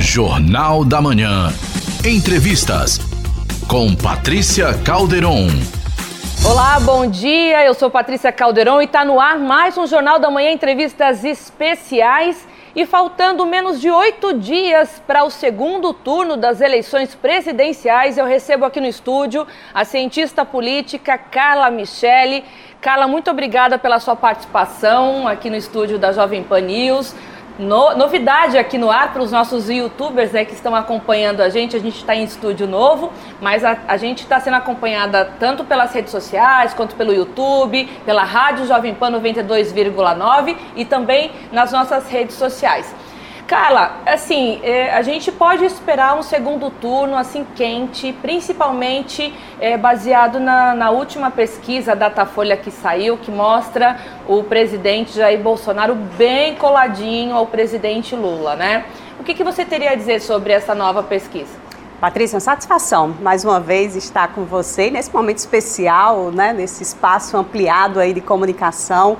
Jornal da Manhã. Entrevistas com Patrícia Calderon. Olá, bom dia. Eu sou Patrícia Calderon e está no ar mais um Jornal da Manhã Entrevistas Especiais. E faltando menos de oito dias para o segundo turno das eleições presidenciais, eu recebo aqui no estúdio a cientista política Carla Michele. Carla, muito obrigada pela sua participação aqui no estúdio da Jovem Pan News. No, novidade aqui no ar para os nossos youtubers né, que estão acompanhando a gente. A gente está em estúdio novo, mas a, a gente está sendo acompanhada tanto pelas redes sociais, quanto pelo YouTube, pela Rádio Jovem Pan 92,9 e também nas nossas redes sociais. Carla, assim, é, a gente pode esperar um segundo turno assim quente, principalmente é, baseado na, na, última pesquisa Datafolha que saiu, que mostra o presidente Jair Bolsonaro bem coladinho ao presidente Lula, né? O que, que você teria a dizer sobre essa nova pesquisa? Patrícia, uma satisfação mais uma vez estar com você nesse momento especial, né, nesse espaço ampliado aí de comunicação.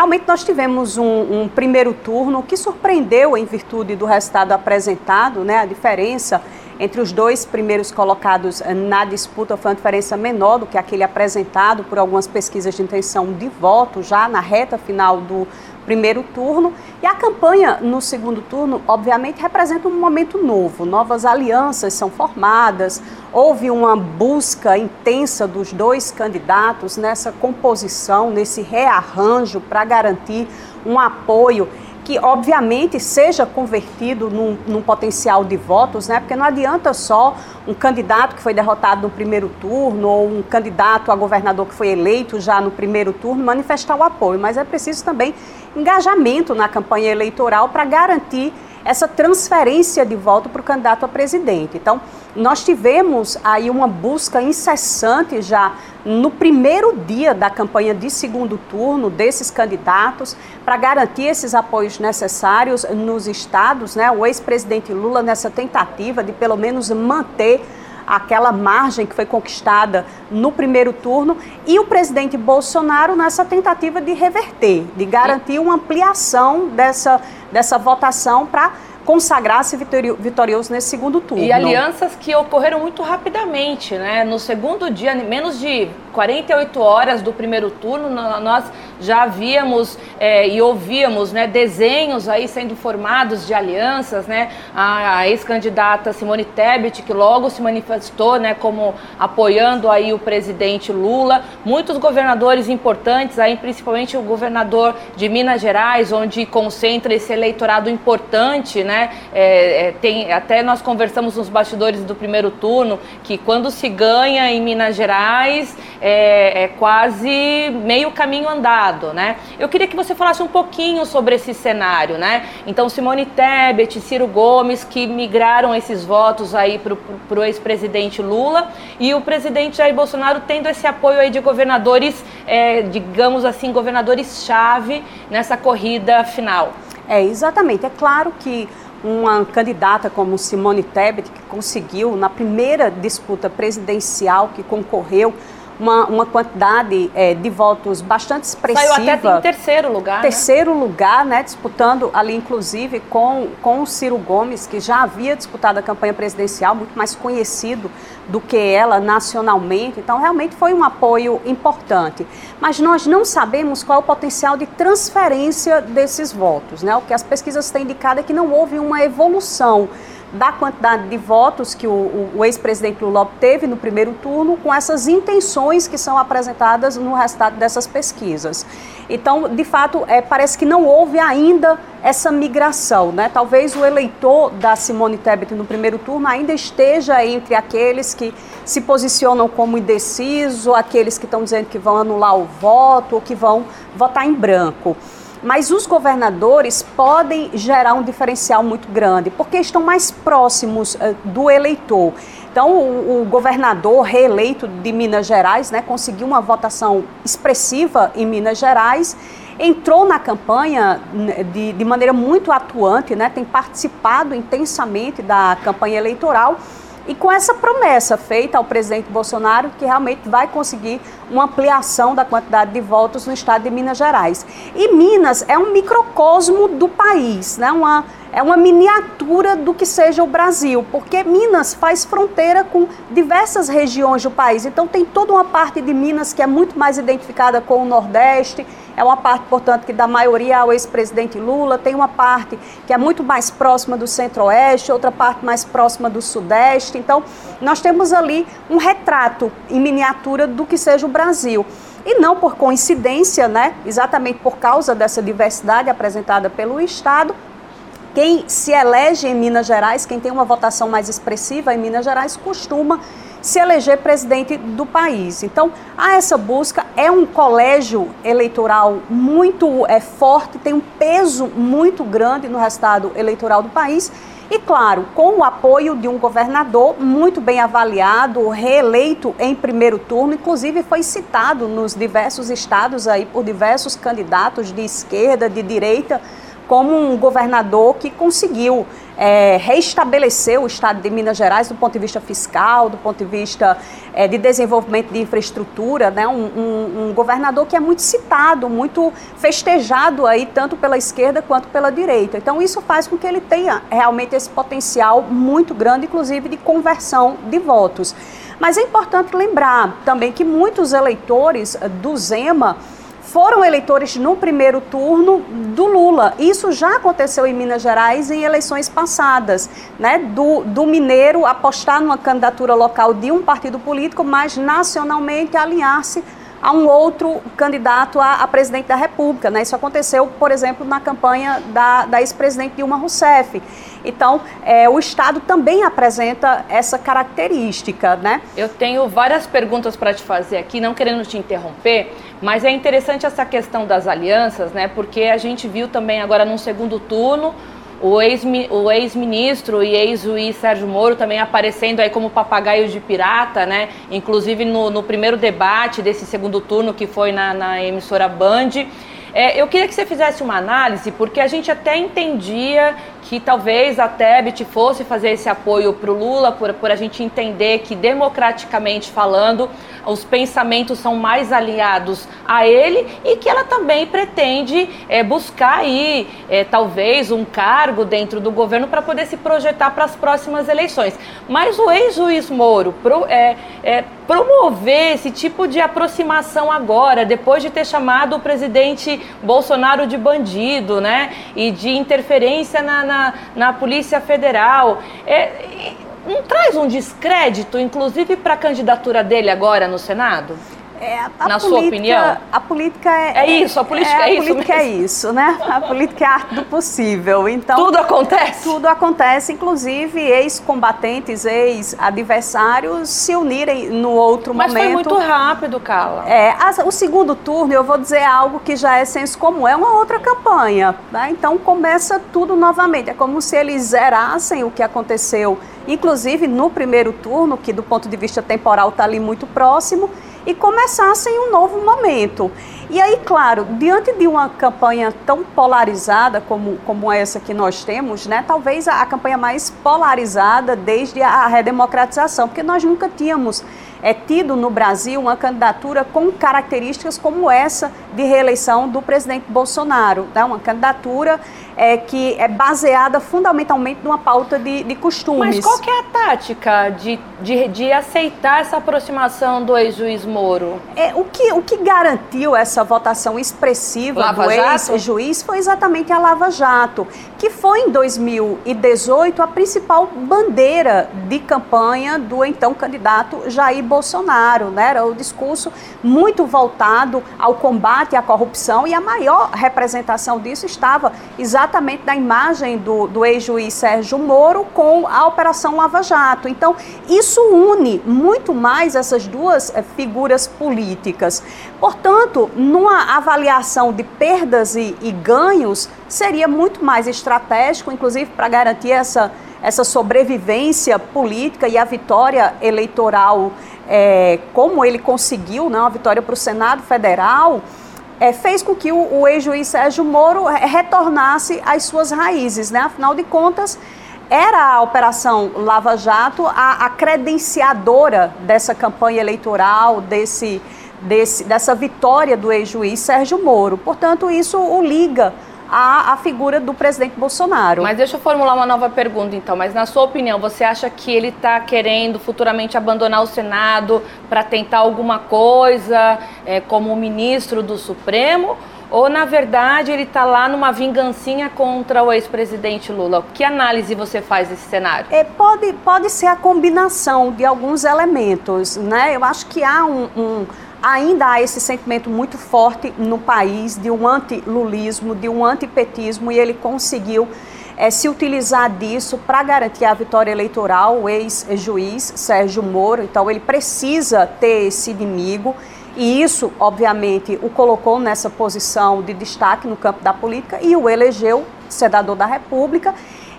Realmente nós tivemos um, um, primeiro turno que surpreendeu em virtude do resultado apresentado, né? A diferença entre os dois primeiros colocados na disputa foi uma diferença menor do que aquele apresentado por algumas pesquisas de intenção de voto já na reta final do primeiro turno. E a campanha no segundo turno, obviamente, representa um momento novo. Novas alianças são formadas, houve uma busca intensa dos dois candidatos nessa composição, nesse rearranjo para garantir um apoio que obviamente seja convertido num, num, potencial de votos, né? Porque não adianta só um candidato que foi derrotado no primeiro turno ou um candidato a governador que foi eleito já no primeiro turno manifestar o apoio, mas é preciso também engajamento na campanha eleitoral para garantir essa transferência de voto para o candidato a presidente. Então, nós tivemos aí uma busca incessante já no primeiro dia da campanha de segundo turno desses candidatos para garantir esses apoios necessários nos estados, né? O ex-presidente Lula nessa tentativa de pelo menos manter aquela margem que foi conquistada no primeiro turno e o presidente Bolsonaro nessa tentativa de reverter, de garantir uma ampliação dessa, dessa votação para consagrar-se vitorioso nesse segundo turno. E alianças que ocorreram muito rapidamente, né? No segundo dia, menos de 48 horas do primeiro turno, nós já víamos é, e ouvíamos né, desenhos aí sendo formados de alianças, né? A, a ex-candidata Simone Tebet, que logo se manifestou né, como apoiando aí o presidente Lula. Muitos governadores importantes, aí, principalmente o governador de Minas Gerais, onde concentra esse eleitorado importante, né? É, tem, até nós conversamos nos bastidores do primeiro turno que quando se ganha em Minas Gerais é, é quase meio caminho andado, né? Eu queria que você falasse um pouquinho sobre esse cenário, né? Então, Simone Tebet, Ciro Gomes, que migraram esses votos aí para o ex-presidente Lula e o presidente Jair Bolsonaro tendo esse apoio aí de governadores, é, digamos assim, governadores-chave nessa corrida final. É, exatamente. É claro que uma candidata como Simone Tebet, que conseguiu, na primeira disputa presidencial que concorreu, uma, uma quantidade é, de votos bastante expressiva. Saiu até em terceiro lugar. Né? Terceiro né? lugar, né? Disputando ali, inclusive, com, com o Ciro Gomes, que já havia disputado a campanha presidencial, muito mais conhecido do que ela nacionalmente. Então, realmente foi um apoio importante. Mas nós não sabemos qual é o potencial de transferência desses votos, né? O que as pesquisas têm indicado é que não houve uma evolução da quantidade de votos que o, o, o ex-presidente Lula obteve no primeiro turno com essas intenções que são apresentadas no resultado dessas pesquisas. Então, de fato, é, parece que não houve ainda essa migração. Né? Talvez o eleitor da Simone Tebet no primeiro turno ainda esteja entre aqueles que se posicionam como indeciso, aqueles que estão dizendo que vão anular o voto ou que vão votar em branco mas os governadores podem gerar um diferencial muito grande, porque estão mais próximos uh, do eleitor. Então, o, o, governador reeleito de Minas Gerais né, conseguiu uma votação expressiva em Minas Gerais, entrou na campanha de, de maneira muito atuante, né, tem participado intensamente da campanha eleitoral e com essa promessa feita ao presidente Bolsonaro que realmente vai conseguir uma ampliação da quantidade de votos no estado de Minas Gerais. E Minas é um microcosmo do país, né? uma, é uma miniatura do que seja o Brasil, porque Minas faz fronteira com diversas regiões do país. Então tem toda uma parte de Minas que é muito mais identificada com o Nordeste, é uma parte, portanto, que dá maioria ao ex-presidente Lula, tem uma parte que é muito mais próxima do Centro-Oeste, outra parte mais próxima do Sudeste. Então, nós temos ali um retrato em miniatura do que seja o Brasil. E não por coincidência, né? Exatamente por causa dessa diversidade apresentada pelo Estado, quem se elege em Minas Gerais, quem tem uma votação mais expressiva em Minas Gerais, costuma se eleger presidente do país. Então, há essa busca, é um colégio eleitoral muito é, forte, tem um peso muito grande no resultado eleitoral do país. E, claro, com o apoio de um governador muito bem avaliado, reeleito em primeiro turno, inclusive foi citado nos diversos estados aí por diversos candidatos de esquerda, de direita, como um governador que conseguiu é, reestabelecer o Estado de Minas Gerais do ponto de vista fiscal, do ponto de vista é, de desenvolvimento de infraestrutura, né? Um, um, um, governador que é muito citado, muito festejado aí, tanto pela esquerda quanto pela direita. Então, isso faz com que ele tenha realmente esse potencial muito grande, inclusive de conversão de votos. Mas é importante lembrar também que muitos eleitores do Zema foram eleitores no primeiro turno do Lula. Isso já aconteceu em Minas Gerais em eleições passadas, né? Do, do mineiro apostar numa candidatura local de um partido político, mas nacionalmente alinhar-se a um outro candidato a, a, presidente da República. Né? Isso aconteceu, por exemplo, na campanha da, da ex-presidente Dilma Rousseff. Então, é, o Estado também apresenta essa característica. Né? Eu tenho várias perguntas para te fazer aqui, não querendo te interromper, mas é interessante essa questão das alianças, né? porque a gente viu também agora num segundo turno o ex-ministro e ex-juiz Sérgio Moro também aparecendo aí como papagaio de pirata, né? Inclusive no, no primeiro debate desse segundo turno que foi na, na emissora Band. É, eu queria que você fizesse uma análise, porque a gente até entendia que talvez a Tebet fosse fazer esse apoio para o Lula, por, por a gente entender que, democraticamente falando, os pensamentos são mais alinhados a ele e que ela também pretende é, buscar aí, é, talvez, um cargo dentro do governo para poder se projetar para as próximas eleições. Mas o ex-juiz Moro pro, é, é, promover esse tipo de aproximação agora, depois de ter chamado o presidente Bolsonaro de bandido, né, e de interferência na, na na, Polícia Federal. É, não traz um descrédito, inclusive, para a candidatura dele agora no Senado? É, Na política, sua opinião? A política é. É isso, a política é, é a isso. A política mesmo. é isso, né? A política é a arte do possível. Então, tudo acontece? Tudo acontece, inclusive ex-combatentes, ex-adversários se unirem no outro Mas momento. Mas foi muito rápido, Carla. É, a, o segundo turno, eu vou dizer algo que já é senso comum, é uma outra campanha. Né? Então começa tudo novamente. É como se eles zerassem o que aconteceu, inclusive no primeiro turno, que do ponto de vista temporal está ali muito próximo e começassem um novo momento. E aí, claro, diante de uma campanha tão polarizada como, como essa que nós temos, né, talvez a, a campanha mais polarizada desde a redemocratização, porque nós nunca tínhamos é, tido no Brasil uma candidatura com características como essa de reeleição do presidente Bolsonaro. Né? Uma candidatura é, que é baseada fundamentalmente numa pauta de, de costumes. Mas qual que é a tática de, de, de aceitar essa aproximação do ex-juiz Moro? É, o, que, o que garantiu essa votação expressiva Lava do ex-juiz foi exatamente a Lava Jato, que foi em 2018 a principal bandeira de campanha do então candidato Jair Bolsonaro, né? Era o discurso muito voltado ao combate à corrupção e a maior representação disso estava exatamente na imagem do, do ex-juiz Sérgio Moro com a Operação Lava Jato. Então, isso une muito mais essas duas é, figuras políticas. Portanto, numa avaliação de perdas e, e ganhos, seria muito mais estratégico, inclusive para garantir essa essa sobrevivência política e a vitória eleitoral é, como ele conseguiu, né, uma vitória para o Senado Federal, é, fez com que o, o ex-juiz Sérgio Moro retornasse às suas raízes. Né? Afinal de contas, era a Operação Lava Jato a, a credenciadora dessa campanha eleitoral, desse, desse, dessa vitória do ex-juiz Sérgio Moro. Portanto, isso o liga à, à, figura do presidente Bolsonaro. Mas deixa eu formular uma nova pergunta, então. Mas na sua opinião, você acha que ele está querendo futuramente abandonar o Senado para tentar alguma coisa é, como ministro do Supremo? Ou, na verdade, ele está lá numa vingancinha contra o ex-presidente Lula? Que análise você faz desse cenário? É, pode, pode ser a combinação de alguns elementos. Né? Eu acho que há um, um ainda há esse sentimento muito forte no país de um anti-lulismo, de um antipetismo, e ele conseguiu é, se utilizar disso para garantir a vitória eleitoral, o ex-juiz Sérgio Moro. Então, ele precisa ter esse inimigo. E isso, obviamente, o colocou nessa posição de destaque no campo da política e o elegeu senador da República.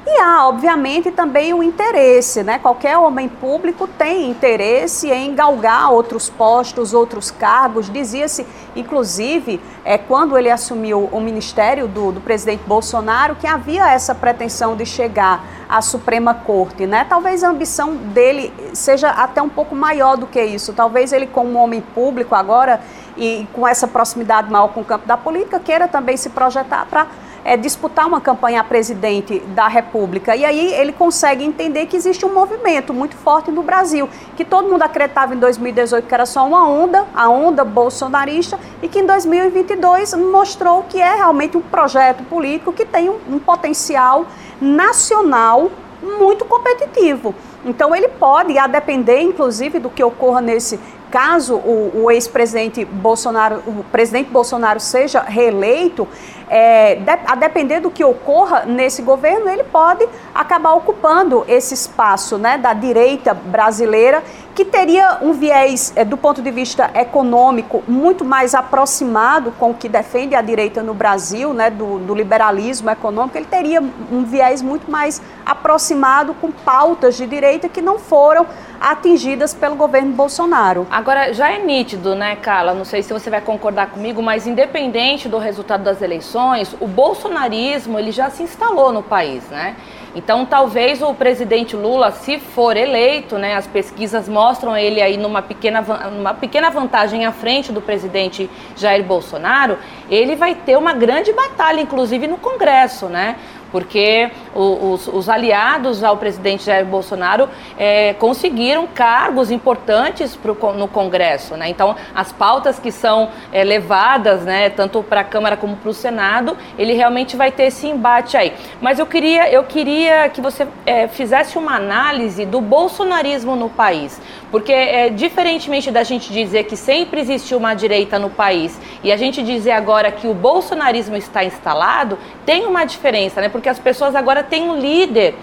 E há, obviamente, também o interesse, né? Qualquer homem público tem interesse em galgar outros postos, outros cargos. Dizia-se, inclusive, é, quando ele assumiu o ministério do, do presidente Bolsonaro, que havia essa pretensão de chegar à Suprema Corte, né? Talvez a ambição dele seja até um pouco maior do que isso. Talvez ele, como homem público agora e com essa proximidade maior com o campo da política, queira também se projetar para é, disputar uma campanha a presidente da República. E aí ele consegue entender que existe um movimento muito forte no Brasil, que todo mundo acreditava em 2018 que era só uma onda, a onda bolsonarista, e que em 2022 mostrou que é realmente um projeto político que tem um, um potencial nacional muito competitivo. Então ele pode, a depender inclusive do que ocorra nesse caso o, o ex-presidente Bolsonaro, o presidente Bolsonaro seja reeleito, é, a depender do que ocorra nesse governo, ele pode acabar ocupando esse espaço né, da direita brasileira, que teria um viés, é, do ponto de vista econômico, muito mais aproximado com o que defende a direita no Brasil, né, do, do liberalismo econômico, ele teria um viés muito mais aproximado com pautas de direita que não foram atingidas pelo governo Bolsonaro. Agora, já é nítido, né, Carla? Não sei se você vai concordar comigo, mas independente do resultado das eleições, o bolsonarismo ele já se instalou no país, né? Então, talvez o presidente Lula, se for eleito, né, as pesquisas mostram ele aí numa pequena, numa pequena vantagem à frente do presidente Jair Bolsonaro, ele vai ter uma grande batalha, inclusive no Congresso, né? Porque os, os, aliados ao presidente Jair Bolsonaro é, conseguiram cargos importantes pro, no Congresso. Né? Então, as pautas que são é, levadas, né, tanto para a Câmara como para o Senado, ele realmente vai ter esse embate aí. Mas eu queria, eu queria que você é, fizesse uma análise do bolsonarismo no país, porque é, diferentemente da gente dizer que sempre existiu uma direita no país e a gente dizer agora que o bolsonarismo está instalado, tem uma diferença, né? Porque porque as pessoas agora têm um líder.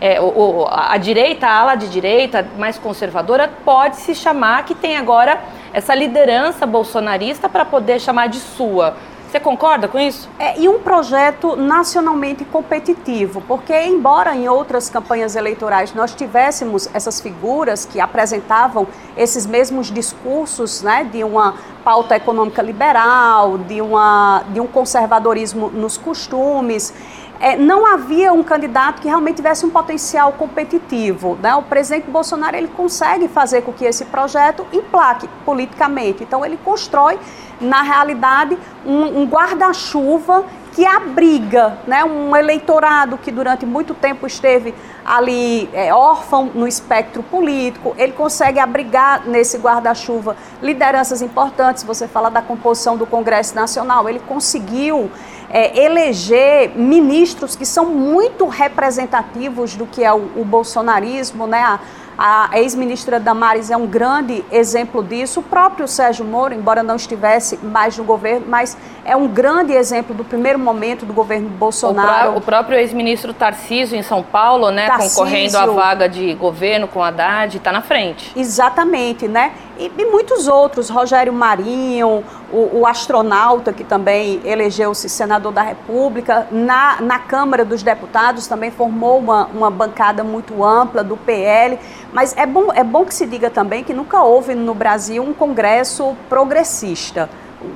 É, o, a direita, a ala de direita mais conservadora, pode se chamar que tem agora essa liderança bolsonarista para poder chamar de sua. Você concorda com isso? É, e um projeto nacionalmente competitivo, porque embora em outras campanhas eleitorais nós tivéssemos essas figuras que apresentavam esses mesmos discursos né, de uma pauta econômica liberal, de, uma, de um conservadorismo nos costumes, é, não havia um candidato que realmente tivesse um potencial competitivo. Né? O presidente Bolsonaro ele consegue fazer com que esse projeto implaque politicamente. Então ele constrói, na realidade, um, um guarda-chuva que abriga né, um eleitorado que durante muito tempo esteve ali é, órfão no espectro político, ele consegue abrigar nesse guarda-chuva lideranças importantes. Você fala da composição do Congresso Nacional, ele conseguiu é, eleger ministros que são muito representativos do que é o, o bolsonarismo, né? A, a ex-ministra Damares é um grande exemplo disso. O próprio Sérgio Moro, embora não estivesse mais no governo, mas é um grande exemplo do primeiro momento do governo Bolsonaro. O, pró o próprio ex-ministro Tarcísio em São Paulo, né, Tarcísio, concorrendo à vaga de governo com Haddad, está na frente. Exatamente, né? E, e, muitos outros, Rogério Marinho, o, o astronauta que também elegeu-se senador da República, na, na Câmara dos Deputados também formou uma, uma bancada muito ampla do PL. Mas é bom, é bom que se diga também que nunca houve no Brasil um congresso progressista.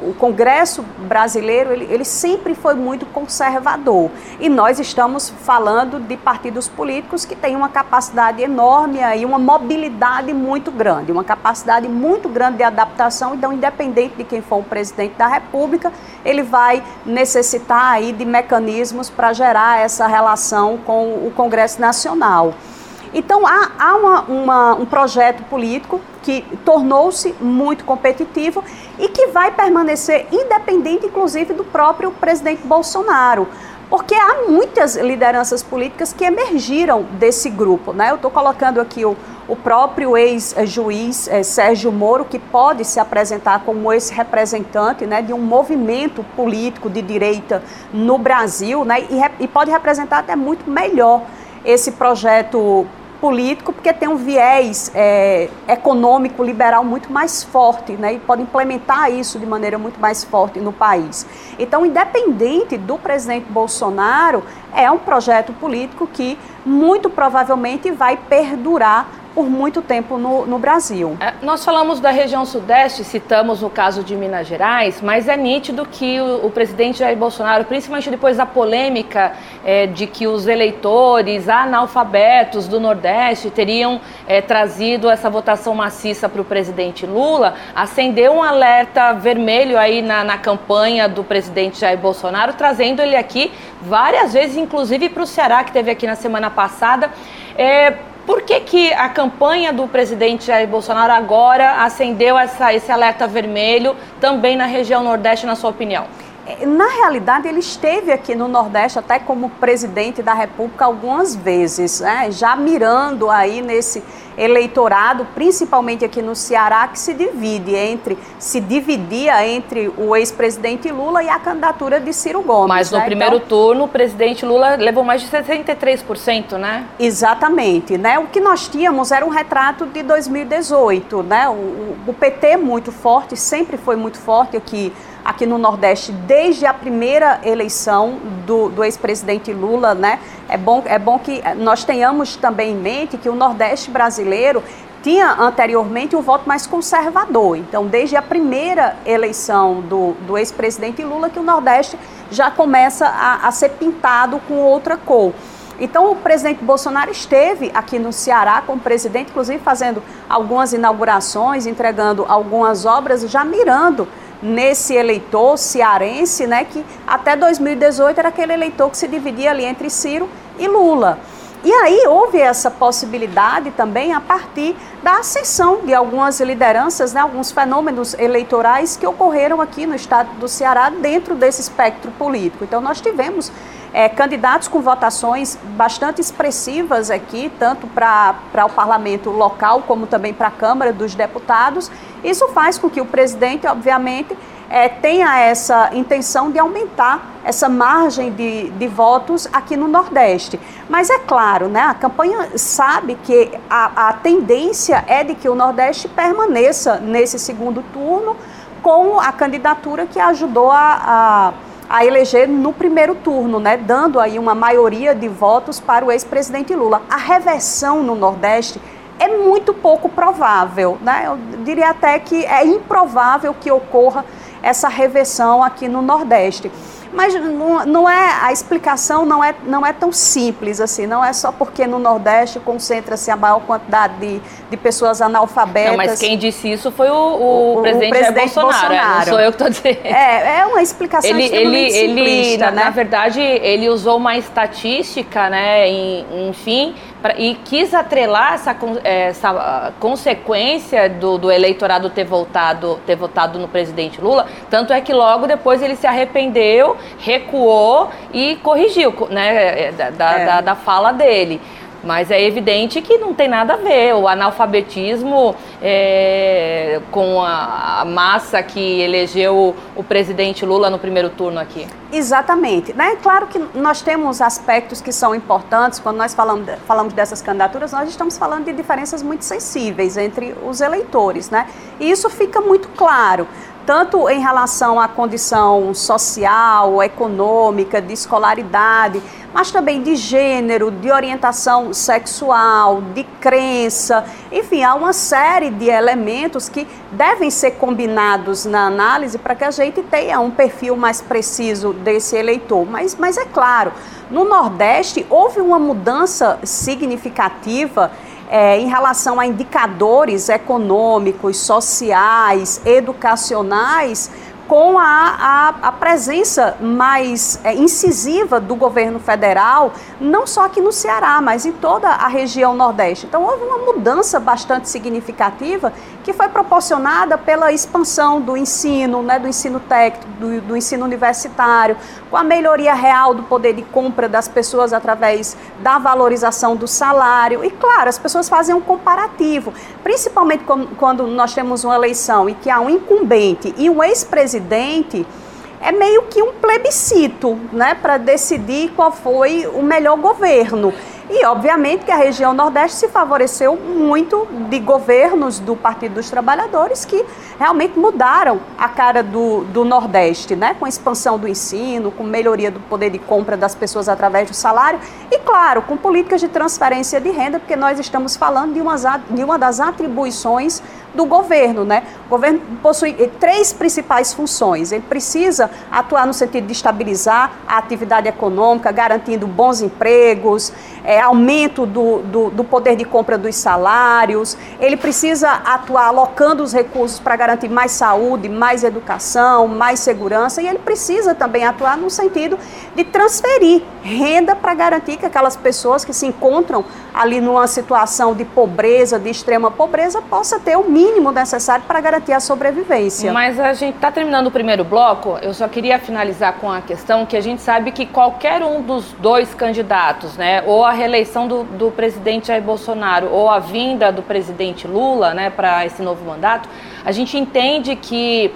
O Congresso brasileiro ele, ele sempre foi muito conservador. E nós estamos falando de partidos políticos que têm uma capacidade enorme e uma mobilidade muito grande, uma capacidade muito grande de adaptação. Então, independente de quem for o presidente da República, ele vai necessitar aí de mecanismos para gerar essa relação com o Congresso Nacional. Então, há, há uma, uma, um projeto político que tornou-se muito competitivo e que vai permanecer independente, inclusive, do próprio presidente Bolsonaro. Porque há muitas lideranças políticas que emergiram desse grupo. Né? Eu estou colocando aqui o, o próprio ex-juiz eh, Sérgio Moro, que pode se apresentar como esse representante né, de um movimento político de direita no Brasil né, e, e pode representar até muito melhor esse projeto político, porque tem um viés é, econômico liberal muito mais forte, né, e pode implementar isso de maneira muito mais forte no país. Então, independente do presidente Bolsonaro, é um projeto político que muito provavelmente vai perdurar por muito tempo no, no Brasil. É, nós falamos da região sudeste, citamos o caso de Minas Gerais, mas é nítido que o, o presidente Jair Bolsonaro, principalmente depois da polêmica é, de que os eleitores analfabetos do Nordeste teriam é, trazido essa votação maciça para o presidente Lula, acendeu um alerta vermelho aí na, na campanha do presidente Jair Bolsonaro, trazendo ele aqui várias vezes, inclusive para o Ceará, que teve aqui na semana passada. É, por que, que a campanha do presidente Jair Bolsonaro agora acendeu essa, esse alerta vermelho também na região Nordeste, na sua opinião? É, na realidade, ele esteve aqui no Nordeste até como presidente da República algumas vezes, né? já mirando aí nesse eleitorado, principalmente aqui no Ceará, que se divide entre, se dividia entre o ex-presidente Lula e a candidatura de Ciro Gomes. Mas no né? primeiro então, turno, o presidente Lula levou mais de 63%, né? Exatamente, né? O que nós tínhamos era um retrato de 2018, né? O, o PT muito forte, sempre foi muito forte aqui aqui no Nordeste desde a primeira eleição do, do ex-presidente Lula, né? É bom, é bom que nós tenhamos também em mente que o Nordeste brasileiro tinha anteriormente um voto mais conservador. Então, desde a primeira eleição do, do ex-presidente Lula, que o Nordeste já começa a, a ser pintado com outra cor. Então, o presidente Bolsonaro esteve aqui no Ceará como presidente, inclusive fazendo algumas inaugurações, entregando algumas obras, já mirando nesse eleitor cearense, né, que até 2018 era aquele eleitor que se dividia ali entre Ciro e Lula. E aí houve essa possibilidade também a partir da ascensão de algumas lideranças, né, alguns fenômenos eleitorais que ocorreram aqui no estado do Ceará dentro desse espectro político. Então nós tivemos é, candidatos com votações bastante expressivas aqui, tanto para o parlamento local como também para a Câmara dos Deputados. Isso faz com que o presidente, obviamente, é, tenha essa intenção de aumentar essa margem de, de votos aqui no Nordeste. Mas é claro, né, a campanha sabe que a, a tendência é de que o Nordeste permaneça nesse segundo turno com a candidatura que ajudou a, a a eleger no primeiro turno, né, dando aí uma maioria de votos para o ex-presidente Lula. A reversão no Nordeste é muito pouco provável, né? Eu diria até que é improvável que ocorra essa reversão aqui no Nordeste. Mas não, não, é a explicação não é, não é tão simples assim, não é só porque no Nordeste concentra-se a maior quantidade de, de pessoas analfabetas. Não, mas quem disse isso foi o, o, o presidente, o presidente Bolsonaro, Bolsonaro. É, não sou eu que estou dizendo. É, é uma explicação ele, ele, ele na, né? na, verdade, ele usou uma estatística, né, enfim, pra, e quis atrelar essa, essa consequência do, do eleitorado ter votado, ter votado no presidente Lula, tanto é que logo depois ele se arrependeu recuou e corrigiu né, é, da, da, é. da, da fala dele. Mas é evidente que não tem nada a ver. O analfabetismo é, com a, massa que elegeu o presidente Lula no primeiro turno aqui. Exatamente. Né? Claro que nós temos aspectos que são importantes. Quando nós falamos, falamos dessas candidaturas, nós estamos falando de diferenças muito sensíveis entre os eleitores. Né? E isso fica muito claro tanto em relação à condição social, econômica, de escolaridade, mas também de gênero, de orientação sexual, de crença, enfim, há uma série de elementos que devem ser combinados na análise para que a gente tenha um perfil mais preciso desse eleitor. Mas, mas é claro, no Nordeste houve uma mudança significativa. É, em relação a indicadores econômicos, sociais, educacionais, com a, a, a presença mais é, incisiva do governo federal, não só aqui no Ceará, mas em toda a região Nordeste. Então, houve uma mudança bastante significativa que foi proporcionada pela expansão do ensino, né, do ensino técnico, do, do ensino universitário, com a melhoria real do poder de compra das pessoas através da valorização do salário. E, claro, as pessoas fazem um comparativo, principalmente quando nós temos uma eleição e que há um incumbente e um ex-presidente é meio que um plebiscito, né, para decidir qual foi o melhor governo. E, obviamente, que a região Nordeste se favoreceu muito de governos do Partido dos Trabalhadores que realmente mudaram a cara do, do Nordeste, né? com a expansão do ensino, com melhoria do poder de compra das pessoas através do salário e, claro, com políticas de transferência de renda, porque nós estamos falando de uma, de uma das atribuições do governo. Né? O governo possui eh, três principais funções. Ele precisa atuar no sentido de estabilizar a atividade econômica, garantindo bons empregos, é, aumento do, do, do, poder de compra dos salários. Ele precisa atuar alocando os recursos para garantir mais saúde, mais educação, mais segurança. E ele precisa também atuar no sentido de transferir renda para garantir que aquelas pessoas que se encontram ali numa situação de pobreza, de extrema pobreza, possa ter o mínimo necessário para garantir a sobrevivência. Mas a gente está terminando o primeiro bloco, eu só queria finalizar com a questão que a gente sabe que qualquer um dos dois candidatos, né, ou a reeleição do, do presidente Jair Bolsonaro ou a vinda do presidente Lula, né, para esse novo mandato, a gente entende que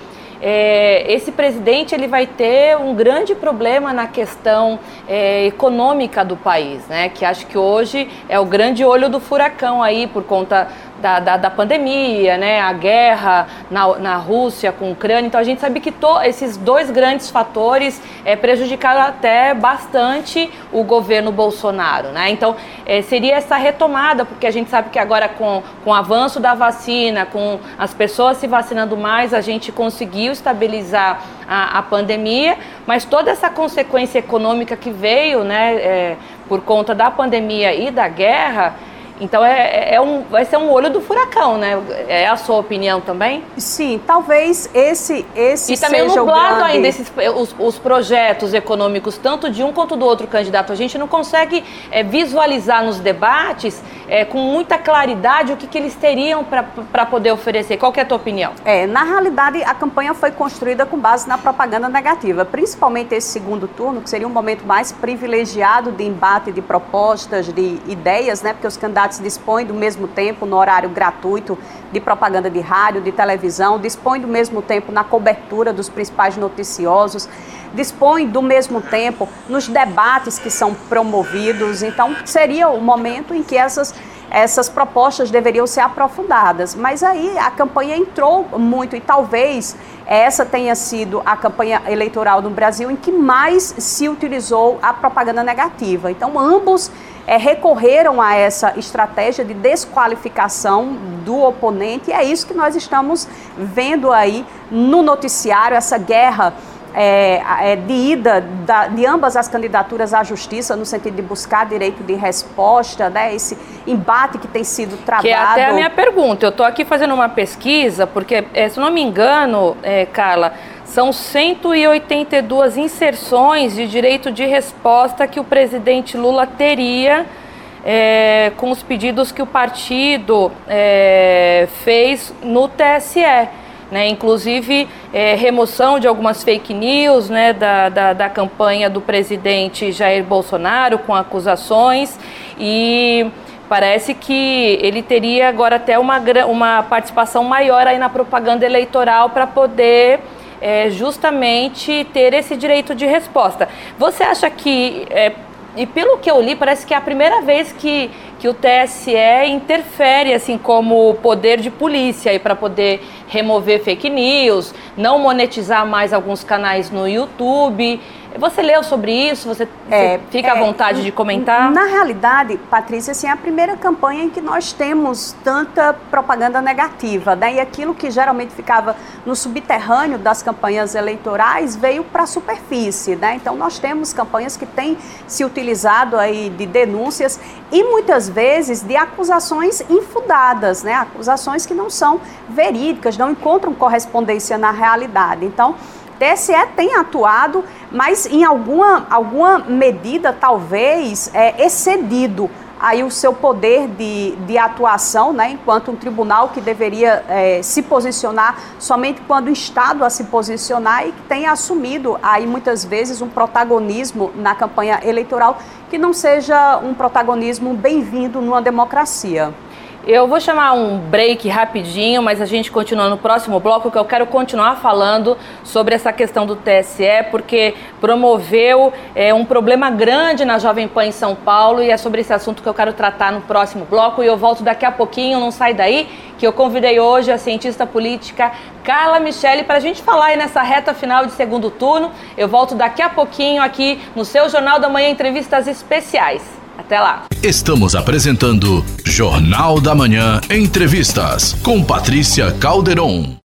é, esse presidente ele vai ter um grande problema na questão é, econômica do país, né? Que acho que hoje é o grande olho do furacão aí por conta da, da, da, pandemia, né, a guerra na, na Rússia com a Ucrânia. Então a gente sabe que to, esses dois grandes fatores é, prejudicaram até bastante o governo Bolsonaro. Né? Então é, seria essa retomada, porque a gente sabe que agora com, com o avanço da vacina, com as pessoas se vacinando mais, a gente conseguiu estabilizar a, a pandemia, mas toda essa consequência econômica que veio né, é, por conta da pandemia e da guerra então é, é, é um, vai ser um olho do furacão, né? É a sua opinião também? Sim, talvez esse esse e também seja nublado grande... ainda esses, os, os, projetos econômicos tanto de um quanto do outro candidato. A gente não consegue é, visualizar nos debates é, com muita claridade o que, que eles teriam para poder oferecer. Qual é a tua opinião? É, na realidade a campanha foi construída com base na propaganda negativa, principalmente esse segundo turno, que seria um momento mais privilegiado de embate de propostas, de ideias, né? Porque os candidatos candidatos dispõem do mesmo tempo no horário gratuito de propaganda de rádio, de televisão, dispõem do mesmo tempo na cobertura dos principais noticiosos, dispõem do mesmo tempo nos debates que são promovidos. Então, seria o momento em que essas essas propostas deveriam ser aprofundadas. Mas aí a campanha entrou muito e talvez essa tenha sido a campanha eleitoral no Brasil em que mais se utilizou a propaganda negativa. Então, ambos é, recorreram a essa estratégia de desqualificação do oponente, e é isso que nós estamos vendo aí no noticiário, essa guerra. É, é, de ida da, de ambas as candidaturas à justiça, no sentido de buscar direito de resposta, né, esse embate que tem sido travado. Que é até a minha pergunta. Eu estou aqui fazendo uma pesquisa, porque, é, se não me engano, é, Carla, são 182 inserções de direito de resposta que o presidente Lula teria é, com os pedidos que o partido é, fez no TSE. Né, inclusive é, remoção de algumas fake news né, da, da, da, campanha do presidente Jair Bolsonaro com acusações e parece que ele teria agora até uma, uma participação maior aí na propaganda eleitoral para poder é, justamente ter esse direito de resposta. Você acha que, é, e pelo que eu li, parece que é a primeira vez que, que o TSE interfere assim como poder de polícia para poder remover fake news, não monetizar mais alguns canais no YouTube. Você leu sobre isso? Você, é, você fica é, à vontade de comentar? Na realidade, Patrícia, assim, é a primeira campanha em que nós temos tanta propaganda negativa, né? E aquilo que geralmente ficava no subterrâneo das campanhas eleitorais veio para a superfície, né? Então nós temos campanhas que têm se utilizado aí de denúncias e muitas vezes de acusações infundadas, né? Acusações que não são verídicas, não encontram correspondência na realidade. Então, TSE tem atuado, mas em alguma, alguma medida, talvez, é, excedido aí o seu poder de, de atuação, né, enquanto um tribunal que deveria é, se posicionar somente quando o Estado a se posicionar e que tem assumido aí muitas vezes um protagonismo na campanha eleitoral que não seja um protagonismo bem-vindo numa democracia. Eu vou chamar um break rapidinho, mas a gente continua no próximo bloco, que eu quero continuar falando sobre essa questão do TSE, porque promoveu é, um problema grande na Jovem Pan em São Paulo e é sobre esse assunto que eu quero tratar no próximo bloco. E eu volto daqui a pouquinho, não sai daí, que eu convidei hoje a cientista política Carla Michele para a gente falar aí nessa reta final de segundo turno. Eu volto daqui a pouquinho aqui no seu Jornal da Manhã Entrevistas Especiais. Até lá. Estamos apresentando Jornal da Manhã Entrevistas com Patrícia Calderon.